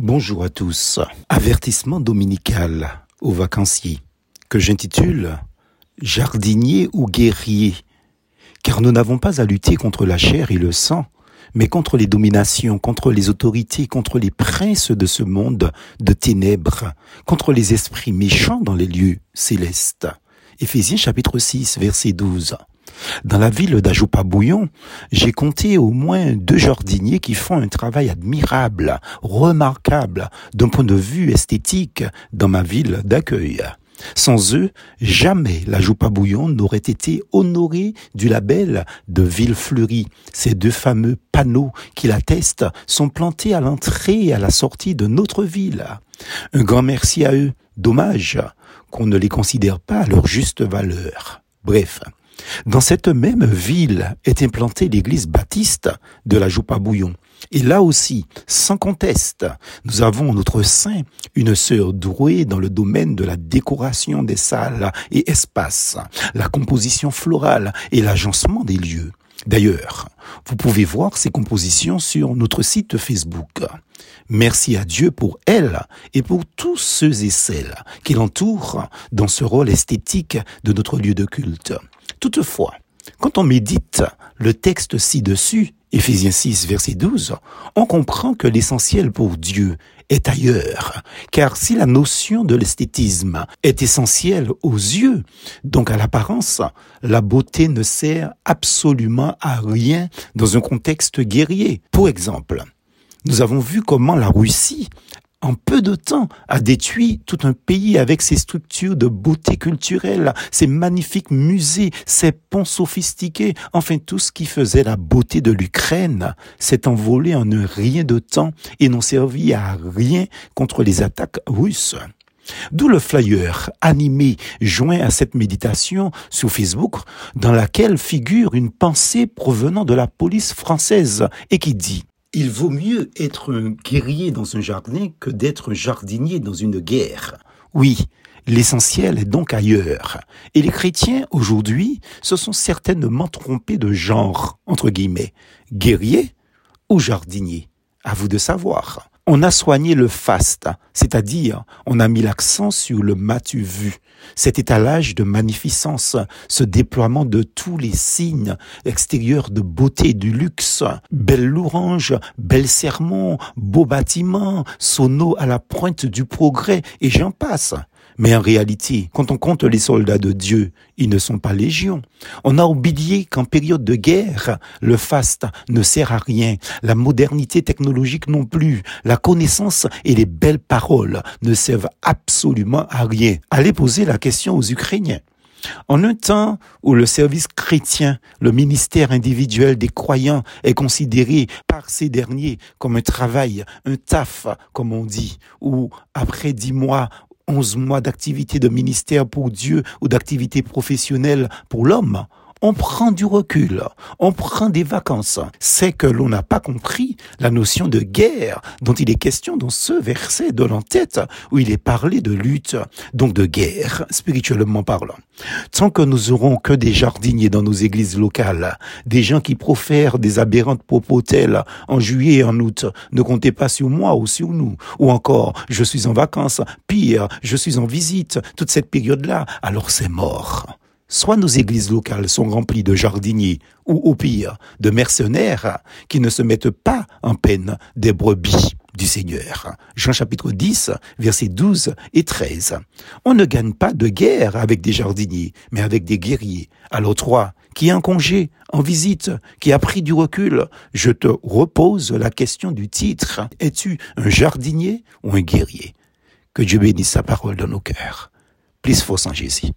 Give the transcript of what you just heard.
Bonjour à tous. Avertissement dominical aux vacanciers que j'intitule Jardinier ou guerrier car nous n'avons pas à lutter contre la chair et le sang, mais contre les dominations, contre les autorités, contre les princes de ce monde de ténèbres, contre les esprits méchants dans les lieux célestes. Éphésiens chapitre 6 verset 12. Dans la ville d'Ajoupa-Bouillon, j'ai compté au moins deux jardiniers qui font un travail admirable, remarquable d'un point de vue esthétique dans ma ville d'accueil. Sans eux, jamais la Joupa-Bouillon n'aurait été honorée du label de ville fleurie. Ces deux fameux panneaux qui l'attestent sont plantés à l'entrée et à la sortie de notre ville. Un grand merci à eux. Dommage qu'on ne les considère pas à leur juste valeur. Bref, dans cette même ville est implantée l'église baptiste de la Joupa-Bouillon. Et là aussi, sans conteste, nous avons notre sein une sœur douée dans le domaine de la décoration des salles et espaces, la composition florale et l'agencement des lieux. D'ailleurs, vous pouvez voir ces compositions sur notre site Facebook. Merci à Dieu pour elle et pour tous ceux et celles qui l'entourent dans ce rôle esthétique de notre lieu de culte. Toutefois, quand on médite le texte ci-dessus, Éphésiens 6, verset 12, on comprend que l'essentiel pour Dieu est ailleurs. Car si la notion de l'esthétisme est essentielle aux yeux, donc à l'apparence, la beauté ne sert absolument à rien dans un contexte guerrier. Pour exemple, nous avons vu comment la Russie en peu de temps, a détruit tout un pays avec ses structures de beauté culturelle, ses magnifiques musées, ses ponts sophistiqués, enfin tout ce qui faisait la beauté de l'Ukraine s'est envolé en un rien de temps et n'ont servi à rien contre les attaques russes. D'où le flyer animé joint à cette méditation sur Facebook dans laquelle figure une pensée provenant de la police française et qui dit il vaut mieux être un guerrier dans un jardin que d'être un jardinier dans une guerre. Oui, l'essentiel est donc ailleurs. Et les chrétiens, aujourd'hui, se sont certainement trompés de genre, entre guillemets, guerrier ou jardinier. À vous de savoir on a soigné le faste, c'est-à-dire on a mis l'accent sur le matu vu, cet étalage de magnificence, ce déploiement de tous les signes extérieurs de beauté, du luxe, belle louange, bel sermon, beau bâtiment, sono à la pointe du progrès, et j'en passe. Mais en réalité, quand on compte les soldats de Dieu, ils ne sont pas légions. On a oublié qu'en période de guerre, le faste ne sert à rien, la modernité technologique non plus, la connaissance et les belles paroles ne servent absolument à rien. Allez poser la question aux Ukrainiens. En un temps où le service chrétien, le ministère individuel des croyants est considéré par ces derniers comme un travail, un taf, comme on dit, ou après dix mois 11 mois d'activité de ministère pour Dieu ou d'activité professionnelle pour l'homme, on prend du recul, on prend des vacances. C'est que l'on n'a pas compris la notion de guerre dont il est question dans ce verset de l'entête où il est parlé de lutte, donc de guerre, spirituellement parlant. Tant que nous aurons que des jardiniers dans nos églises locales, des gens qui profèrent des aberrantes propos tels en juillet et en août, ne comptez pas sur moi ou sur nous, ou encore je suis en vacances, pire, je suis en visite, toute cette période-là, alors c'est mort. Soit nos églises locales sont remplies de jardiniers, ou au pire, de mercenaires qui ne se mettent pas en peine des brebis du Seigneur. Jean chapitre 10, versets 12 et 13. On ne gagne pas de guerre avec des jardiniers, mais avec des guerriers. Alors toi, qui est en congé, en visite, qui a pris du recul, je te repose la question du titre. Es-tu un jardinier ou un guerrier? Que Dieu bénisse sa parole dans nos cœurs. Plus fort en Jésus.